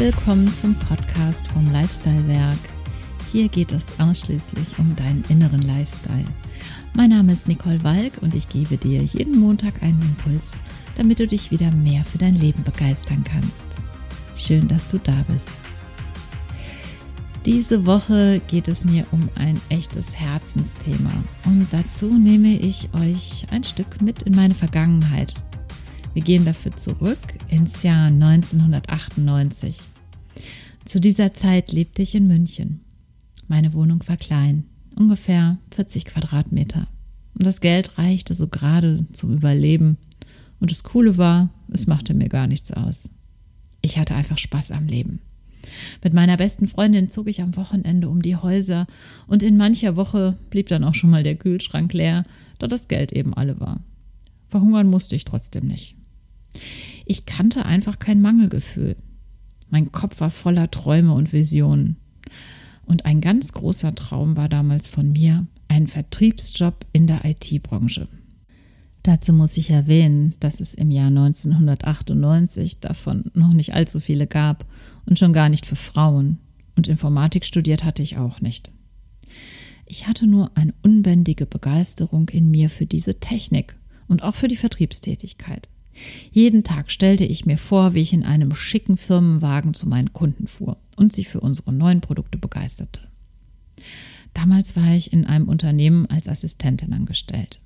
Willkommen zum Podcast vom Lifestyle Werk. Hier geht es ausschließlich um deinen inneren Lifestyle. Mein Name ist Nicole Walk und ich gebe dir jeden Montag einen Impuls, damit du dich wieder mehr für dein Leben begeistern kannst. Schön, dass du da bist. Diese Woche geht es mir um ein echtes Herzensthema und dazu nehme ich euch ein Stück mit in meine Vergangenheit. Wir gehen dafür zurück ins Jahr 1998. Zu dieser Zeit lebte ich in München. Meine Wohnung war klein, ungefähr 40 Quadratmeter. Und das Geld reichte so gerade zum Überleben. Und das Coole war, es machte mir gar nichts aus. Ich hatte einfach Spaß am Leben. Mit meiner besten Freundin zog ich am Wochenende um die Häuser und in mancher Woche blieb dann auch schon mal der Kühlschrank leer, da das Geld eben alle war. Verhungern musste ich trotzdem nicht. Ich kannte einfach kein Mangelgefühl. Mein Kopf war voller Träume und Visionen. Und ein ganz großer Traum war damals von mir ein Vertriebsjob in der IT-Branche. Dazu muss ich erwähnen, dass es im Jahr 1998 davon noch nicht allzu viele gab und schon gar nicht für Frauen. Und Informatik studiert hatte ich auch nicht. Ich hatte nur eine unbändige Begeisterung in mir für diese Technik und auch für die Vertriebstätigkeit. Jeden Tag stellte ich mir vor, wie ich in einem schicken Firmenwagen zu meinen Kunden fuhr und sie für unsere neuen Produkte begeisterte. Damals war ich in einem Unternehmen als Assistentin angestellt.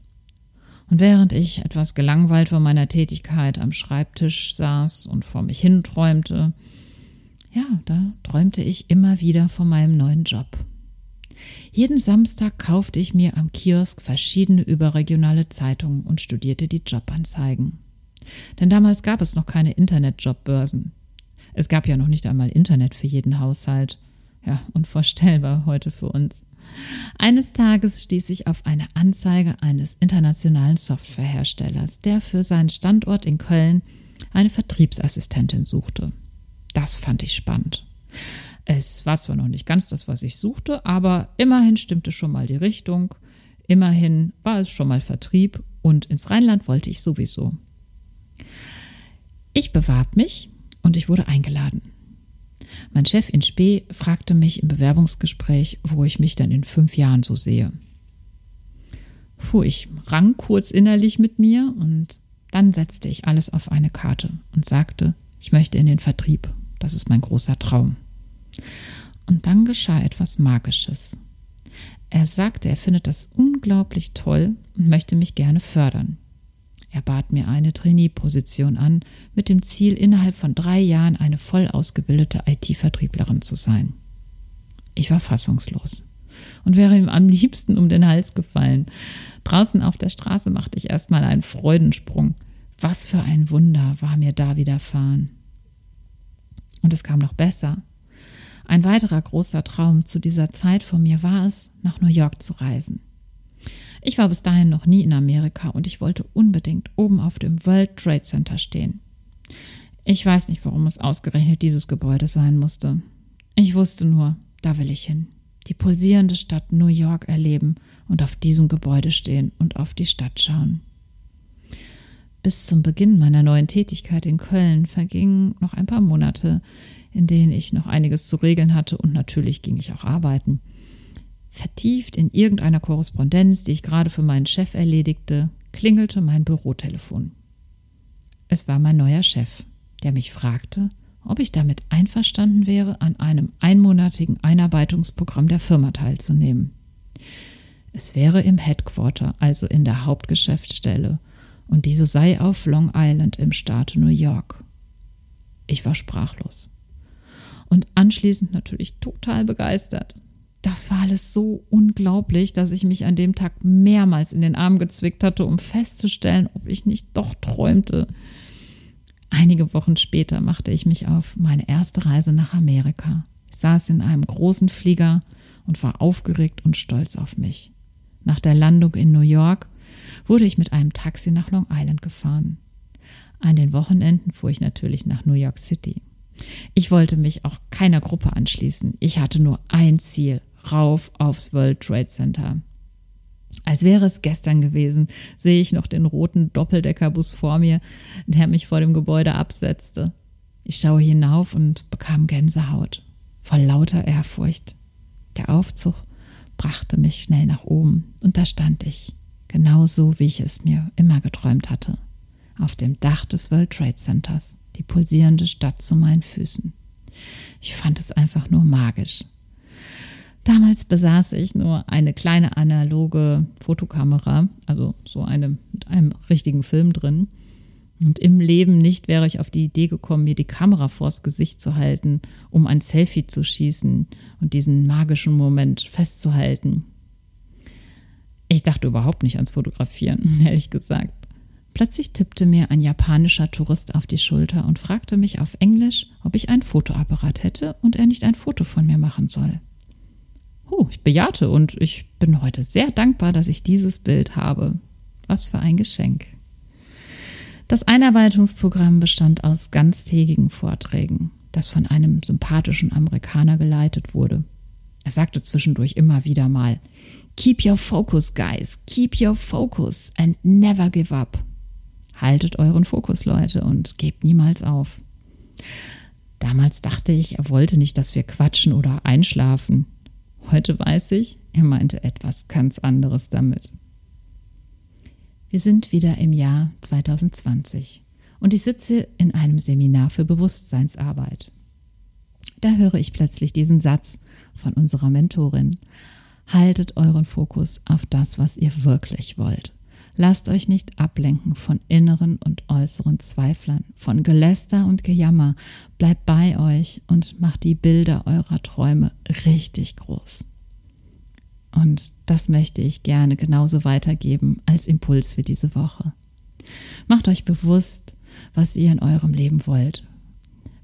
Und während ich etwas gelangweilt von meiner Tätigkeit am Schreibtisch saß und vor mich hin träumte, ja, da träumte ich immer wieder von meinem neuen Job. Jeden Samstag kaufte ich mir am Kiosk verschiedene überregionale Zeitungen und studierte die Jobanzeigen. Denn damals gab es noch keine Internetjobbörsen. Es gab ja noch nicht einmal Internet für jeden Haushalt. Ja, unvorstellbar heute für uns. Eines Tages stieß ich auf eine Anzeige eines internationalen Softwareherstellers, der für seinen Standort in Köln eine Vertriebsassistentin suchte. Das fand ich spannend. Es war zwar noch nicht ganz das, was ich suchte, aber immerhin stimmte schon mal die Richtung. Immerhin war es schon mal Vertrieb und ins Rheinland wollte ich sowieso. Ich bewarb mich und ich wurde eingeladen. Mein Chef in Spee fragte mich im Bewerbungsgespräch, wo ich mich dann in fünf Jahren so sehe. Puh, ich rang kurz innerlich mit mir und dann setzte ich alles auf eine Karte und sagte, ich möchte in den Vertrieb. Das ist mein großer Traum. Und dann geschah etwas Magisches. Er sagte, er findet das unglaublich toll und möchte mich gerne fördern. Er bat mir eine Trainee-Position an, mit dem Ziel, innerhalb von drei Jahren eine voll ausgebildete IT-Vertrieblerin zu sein. Ich war fassungslos und wäre ihm am liebsten um den Hals gefallen. Draußen auf der Straße machte ich erstmal einen Freudensprung. Was für ein Wunder war mir da widerfahren. Und es kam noch besser. Ein weiterer großer Traum zu dieser Zeit von mir war es, nach New York zu reisen. Ich war bis dahin noch nie in Amerika und ich wollte unbedingt oben auf dem World Trade Center stehen. Ich weiß nicht, warum es ausgerechnet dieses Gebäude sein musste. Ich wusste nur, da will ich hin. Die pulsierende Stadt New York erleben und auf diesem Gebäude stehen und auf die Stadt schauen. Bis zum Beginn meiner neuen Tätigkeit in Köln vergingen noch ein paar Monate, in denen ich noch einiges zu regeln hatte und natürlich ging ich auch arbeiten. Vertieft in irgendeiner Korrespondenz, die ich gerade für meinen Chef erledigte, klingelte mein Bürotelefon. Es war mein neuer Chef, der mich fragte, ob ich damit einverstanden wäre, an einem einmonatigen Einarbeitungsprogramm der Firma teilzunehmen. Es wäre im Headquarter, also in der Hauptgeschäftsstelle, und diese sei auf Long Island im Staate New York. Ich war sprachlos. Und anschließend natürlich total begeistert das war alles so unglaublich, dass ich mich an dem Tag mehrmals in den Arm gezwickt hatte, um festzustellen, ob ich nicht doch träumte. Einige Wochen später machte ich mich auf meine erste Reise nach Amerika. Ich saß in einem großen Flieger und war aufgeregt und stolz auf mich. Nach der Landung in New York wurde ich mit einem Taxi nach Long Island gefahren. An den Wochenenden fuhr ich natürlich nach New York City. Ich wollte mich auch keiner Gruppe anschließen. Ich hatte nur ein Ziel, rauf aufs World Trade Center. Als wäre es gestern gewesen, sehe ich noch den roten Doppeldeckerbus vor mir, der mich vor dem Gebäude absetzte. Ich schaue hinauf und bekam Gänsehaut voll lauter Ehrfurcht. Der Aufzug brachte mich schnell nach oben und da stand ich, genau so, wie ich es mir immer geträumt hatte, auf dem Dach des World Trade Centers, die pulsierende Stadt zu meinen Füßen. Ich fand es einfach nur magisch. Damals besaß ich nur eine kleine analoge Fotokamera, also so eine mit einem richtigen Film drin. Und im Leben nicht wäre ich auf die Idee gekommen, mir die Kamera vors Gesicht zu halten, um ein Selfie zu schießen und diesen magischen Moment festzuhalten. Ich dachte überhaupt nicht ans Fotografieren, ehrlich gesagt. Plötzlich tippte mir ein japanischer Tourist auf die Schulter und fragte mich auf Englisch, ob ich ein Fotoapparat hätte und er nicht ein Foto von mir machen soll. Oh, ich bejahte und ich bin heute sehr dankbar, dass ich dieses Bild habe. Was für ein Geschenk. Das Einarbeitungsprogramm bestand aus ganztägigen Vorträgen, das von einem sympathischen Amerikaner geleitet wurde. Er sagte zwischendurch immer wieder mal, Keep your focus, guys, keep your focus and never give up. Haltet euren Fokus, Leute, und gebt niemals auf. Damals dachte ich, er wollte nicht, dass wir quatschen oder einschlafen. Heute weiß ich, er meinte etwas ganz anderes damit. Wir sind wieder im Jahr 2020 und ich sitze in einem Seminar für Bewusstseinsarbeit. Da höre ich plötzlich diesen Satz von unserer Mentorin. Haltet euren Fokus auf das, was ihr wirklich wollt. Lasst euch nicht ablenken von inneren und äußeren Zweiflern, von Geläster und Gejammer. Bleibt bei euch und macht die Bilder eurer Träume richtig groß. Und das möchte ich gerne genauso weitergeben als Impuls für diese Woche. Macht euch bewusst, was ihr in eurem Leben wollt,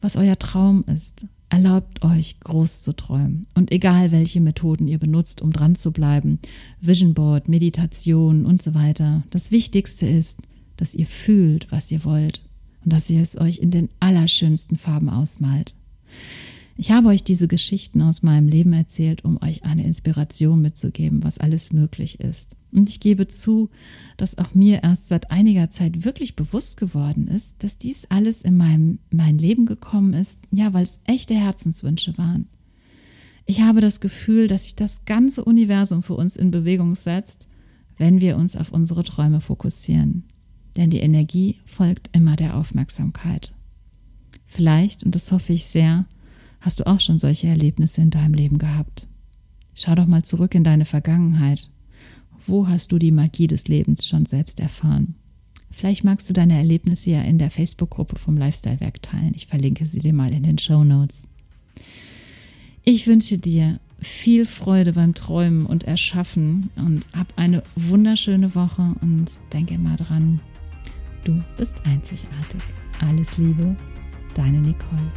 was euer Traum ist. Erlaubt euch, groß zu träumen. Und egal, welche Methoden ihr benutzt, um dran zu bleiben, Vision Board, Meditation und so weiter, das Wichtigste ist, dass ihr fühlt, was ihr wollt und dass ihr es euch in den allerschönsten Farben ausmalt. Ich habe euch diese Geschichten aus meinem Leben erzählt, um euch eine Inspiration mitzugeben, was alles möglich ist. Und ich gebe zu, dass auch mir erst seit einiger Zeit wirklich bewusst geworden ist, dass dies alles in meinem, mein Leben gekommen ist, ja, weil es echte Herzenswünsche waren. Ich habe das Gefühl, dass sich das ganze Universum für uns in Bewegung setzt, wenn wir uns auf unsere Träume fokussieren. Denn die Energie folgt immer der Aufmerksamkeit. Vielleicht, und das hoffe ich sehr, Hast du auch schon solche Erlebnisse in deinem Leben gehabt? Schau doch mal zurück in deine Vergangenheit. Wo hast du die Magie des Lebens schon selbst erfahren? Vielleicht magst du deine Erlebnisse ja in der Facebook-Gruppe vom Lifestyle-Werk teilen. Ich verlinke sie dir mal in den Show Notes. Ich wünsche dir viel Freude beim Träumen und Erschaffen und hab eine wunderschöne Woche und denke immer dran, du bist einzigartig. Alles Liebe, deine Nicole.